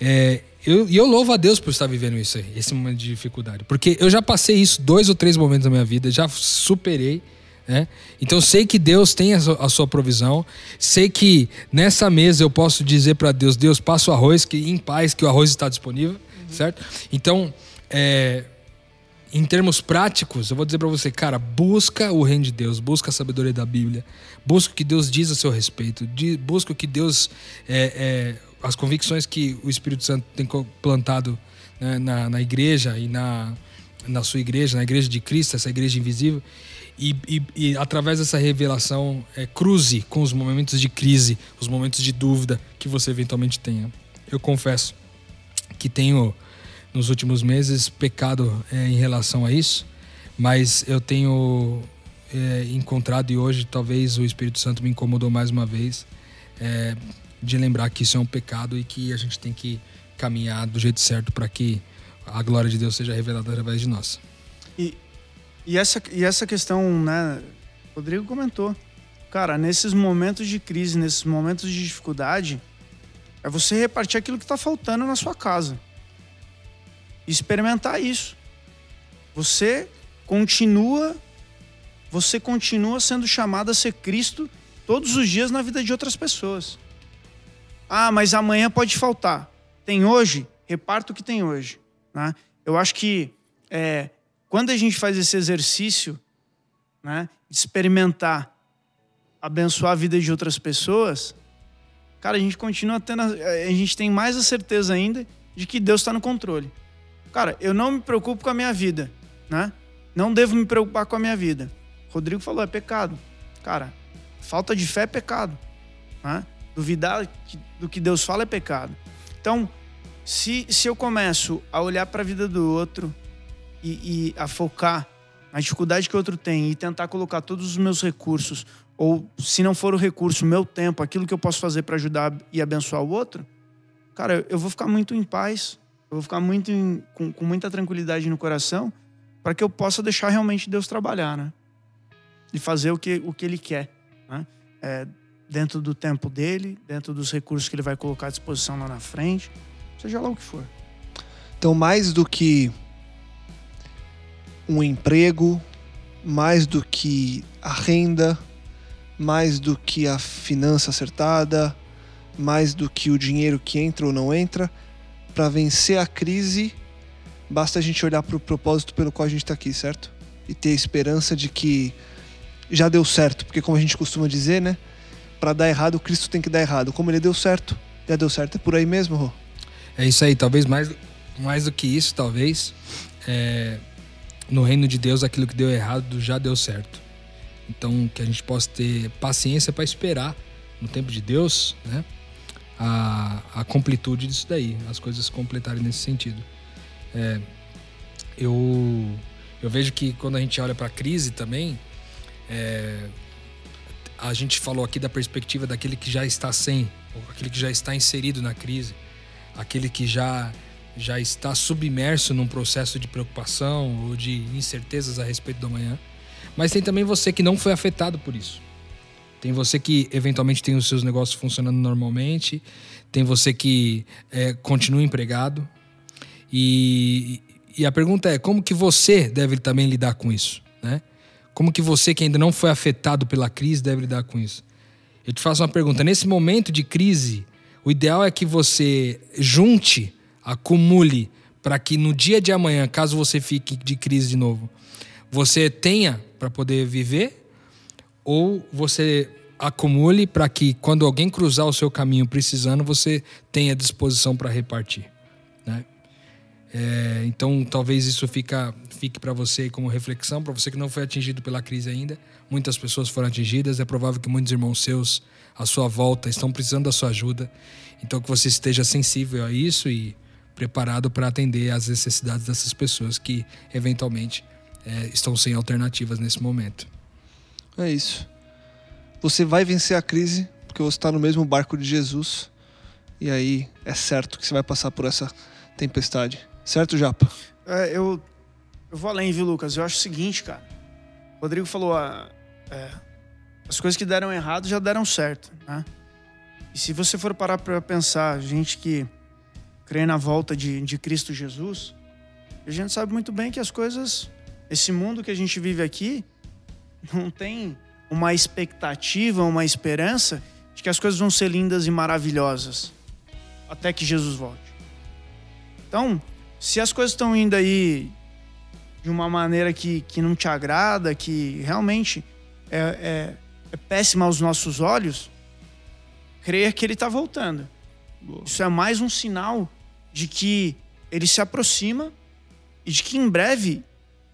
é, eu, e eu louvo a Deus por estar vivendo isso aí, esse momento de dificuldade. Porque eu já passei isso dois ou três momentos da minha vida, já superei. Né? Então sei que Deus tem a sua, a sua, provisão, sei que nessa mesa eu posso dizer para Deus, Deus passa o arroz, que em paz que o arroz está disponível, uhum. certo? Então, é, em termos práticos, eu vou dizer para você, cara, busca o reino de Deus, busca a sabedoria da Bíblia, busca o que Deus diz a seu respeito, busca o que Deus, é, é, as convicções que o Espírito Santo tem plantado né, na, na igreja e na, na sua igreja, na igreja de Cristo, essa igreja invisível e, e, e através dessa revelação é, cruze com os momentos de crise, os momentos de dúvida que você eventualmente tenha. Eu confesso que tenho nos últimos meses pecado é, em relação a isso, mas eu tenho é, encontrado e hoje talvez o Espírito Santo me incomodou mais uma vez é, de lembrar que isso é um pecado e que a gente tem que caminhar do jeito certo para que a glória de Deus seja revelada através de nós. E e essa, e essa questão, né? Rodrigo comentou. Cara, nesses momentos de crise, nesses momentos de dificuldade, é você repartir aquilo que está faltando na sua casa. Experimentar isso. Você continua, você continua sendo chamado a ser Cristo todos os dias na vida de outras pessoas. Ah, mas amanhã pode faltar. Tem hoje, reparta o que tem hoje. Né? Eu acho que é, quando a gente faz esse exercício, né, de experimentar, abençoar a vida de outras pessoas, cara, a gente continua tendo, a gente tem mais a certeza ainda de que Deus está no controle. Cara, eu não me preocupo com a minha vida, né? Não devo me preocupar com a minha vida. Rodrigo falou, é pecado. Cara, falta de fé é pecado. Né? Duvidar do que Deus fala é pecado. Então, se, se eu começo a olhar para a vida do outro, e, e a focar na dificuldade que o outro tem e tentar colocar todos os meus recursos, ou se não for o recurso, meu tempo, aquilo que eu posso fazer para ajudar e abençoar o outro, cara, eu vou ficar muito em paz, eu vou ficar muito em, com, com muita tranquilidade no coração, para que eu possa deixar realmente Deus trabalhar, né? E fazer o que, o que Ele quer, né? É, dentro do tempo dele, dentro dos recursos que Ele vai colocar à disposição lá na frente, seja lá o que for. Então, mais do que um emprego, mais do que a renda, mais do que a finança acertada, mais do que o dinheiro que entra ou não entra. Para vencer a crise, basta a gente olhar para o propósito pelo qual a gente está aqui, certo? E ter esperança de que já deu certo, porque como a gente costuma dizer, né? Para dar errado, Cristo tem que dar errado. Como ele deu certo, já deu certo. É por aí mesmo, Rô? É isso aí. Talvez mais, mais do que isso, talvez. É, no reino de Deus aquilo que deu errado já deu certo. Então que a gente possa ter paciência para esperar no tempo de Deus, né? A, a completude disso daí, as coisas se completarem nesse sentido. É, eu, eu vejo que quando a gente olha para a crise também, é, a gente falou aqui da perspectiva daquele que já está sem, aquele que já está inserido na crise, aquele que já já está submerso num processo de preocupação ou de incertezas a respeito do amanhã. Mas tem também você que não foi afetado por isso. Tem você que eventualmente tem os seus negócios funcionando normalmente. Tem você que é, continua empregado. E, e a pergunta é como que você deve também lidar com isso, né? Como que você que ainda não foi afetado pela crise deve lidar com isso? Eu te faço uma pergunta. Nesse momento de crise, o ideal é que você junte, acumule, para que no dia de amanhã, caso você fique de crise de novo, você tenha para poder viver, ou você acumule para que quando alguém cruzar o seu caminho precisando, você tenha disposição para repartir. Né? É, então, talvez isso fica, fique para você como reflexão, para você que não foi atingido pela crise ainda. Muitas pessoas foram atingidas, é provável que muitos irmãos seus à sua volta estão precisando da sua ajuda. Então, que você esteja sensível a isso e preparado para atender às necessidades dessas pessoas que, eventualmente, é, estão sem alternativas nesse momento. É isso. Você vai vencer a crise porque você está no mesmo barco de Jesus. E aí é certo que você vai passar por essa tempestade. Certo, Japa? É, eu, eu vou além, viu, Lucas? Eu acho o seguinte, cara. O Rodrigo falou: ah, é, as coisas que deram errado já deram certo, né? E se você for parar para pensar, gente que crê na volta de, de Cristo Jesus, a gente sabe muito bem que as coisas, esse mundo que a gente vive aqui, não tem uma expectativa, uma esperança de que as coisas vão ser lindas e maravilhosas até que Jesus volte. Então, se as coisas estão indo aí de uma maneira que, que não te agrada, que realmente é, é, é péssima aos nossos olhos, crer que ele está voltando. Boa. Isso é mais um sinal de que ele se aproxima e de que em breve,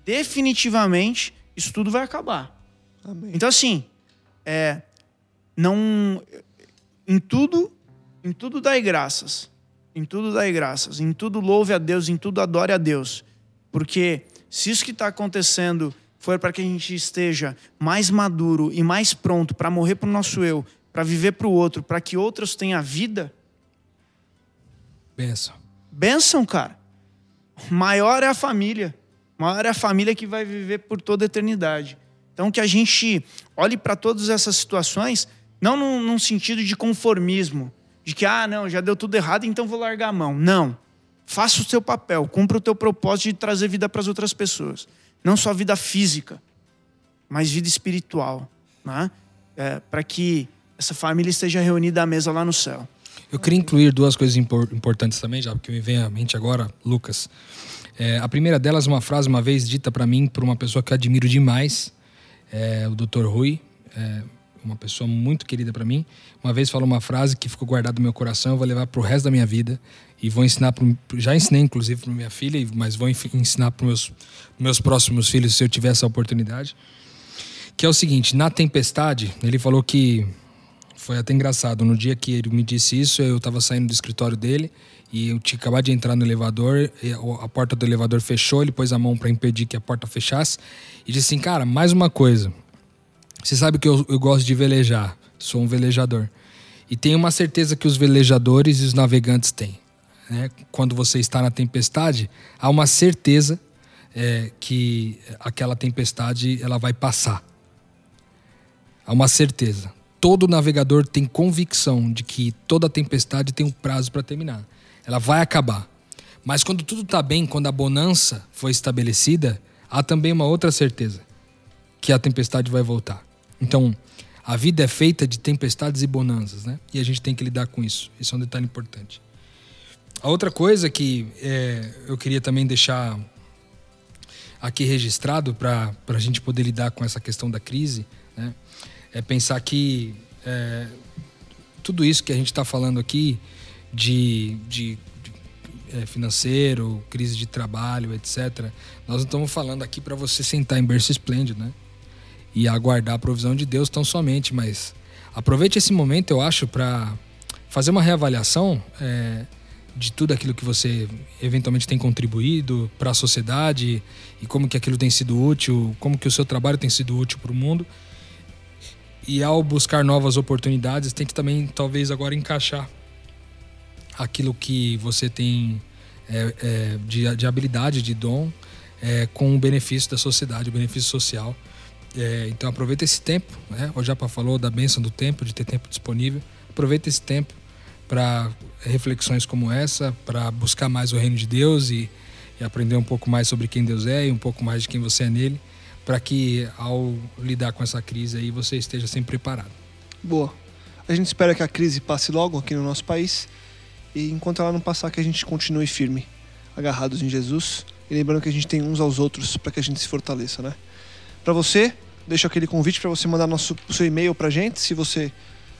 definitivamente, isso tudo vai acabar. Amém. Então, assim, é, não. Em tudo, em tudo dai graças. Em tudo dai graças. Em tudo louve a Deus, em tudo adore a Deus. Porque se isso que está acontecendo for para que a gente esteja mais maduro e mais pronto para morrer para o nosso eu, para viver para o outro, para que outros tenham vida. Benção. Benção, cara. Maior é a família. Maior é a família que vai viver por toda a eternidade. Então, que a gente olhe para todas essas situações, não num, num, sentido de conformismo, de que, ah, não, já deu tudo errado, então vou largar a mão. Não. Faça o seu papel, cumpra o teu propósito de trazer vida para as outras pessoas. Não só vida física, mas vida espiritual. Né? É, para que essa família esteja reunida à mesa lá no céu. Eu queria incluir duas coisas importantes também, já porque me vem à mente agora, Lucas. É, a primeira delas, uma frase uma vez dita para mim por uma pessoa que eu admiro demais, é, o Dr. Rui, é, uma pessoa muito querida para mim. Uma vez falou uma frase que ficou guardada no meu coração, eu vou levar para o resto da minha vida e vou ensinar, pro, já ensinei inclusive para minha filha, mas vou ensinar para meus meus próximos filhos se eu tiver essa oportunidade. Que é o seguinte: na tempestade, ele falou que foi até engraçado. No dia que ele me disse isso, eu estava saindo do escritório dele e eu tinha acabado de entrar no elevador, a porta do elevador fechou, ele pôs a mão para impedir que a porta fechasse e disse assim: Cara, mais uma coisa. Você sabe que eu, eu gosto de velejar, sou um velejador. E tenho uma certeza que os velejadores e os navegantes têm. Né? Quando você está na tempestade, há uma certeza é, que aquela tempestade ela vai passar. Há uma certeza. Todo navegador tem convicção de que toda tempestade tem um prazo para terminar. Ela vai acabar. Mas quando tudo está bem, quando a bonança foi estabelecida, há também uma outra certeza: que a tempestade vai voltar. Então, a vida é feita de tempestades e bonanças, né? E a gente tem que lidar com isso. Isso é um detalhe importante. A outra coisa que é, eu queria também deixar aqui registrado para a gente poder lidar com essa questão da crise, né? É pensar que é, tudo isso que a gente está falando aqui de, de, de é, financeiro, crise de trabalho, etc. Nós não estamos falando aqui para você sentar em berço esplêndido, né? E aguardar a provisão de Deus tão somente, mas aproveite esse momento, eu acho, para fazer uma reavaliação é, de tudo aquilo que você eventualmente tem contribuído para a sociedade e como que aquilo tem sido útil, como que o seu trabalho tem sido útil para o mundo. E ao buscar novas oportunidades, tente também talvez agora encaixar aquilo que você tem é, é, de, de, habilidade, de dom, é, com o benefício da sociedade, o benefício social. É, então aproveita esse tempo, né? O Japa falou da bênção do tempo, de ter tempo disponível. Aproveita esse tempo para reflexões como essa, para buscar mais o reino de Deus e, e aprender um pouco mais sobre quem Deus é e um pouco mais de quem você é nele, para que ao lidar com essa crise aí você esteja sempre preparado. Boa. A gente espera que a crise passe logo aqui no nosso país e enquanto ela não passar que a gente continue firme, agarrados em Jesus e lembrando que a gente tem uns aos outros para que a gente se fortaleça, né? Para você, deixo aquele convite para você mandar nosso, seu e-mail para gente, se você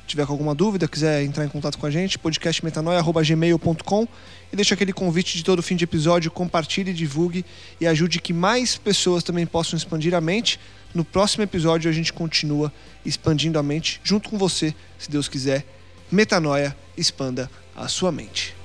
tiver alguma dúvida, quiser entrar em contato com a gente, podcastmetanoia.gmail.com e deixa aquele convite de todo fim de episódio, compartilhe, divulgue e ajude que mais pessoas também possam expandir a mente. No próximo episódio a gente continua expandindo a mente junto com você, se Deus quiser. Metanoia, expanda a sua mente.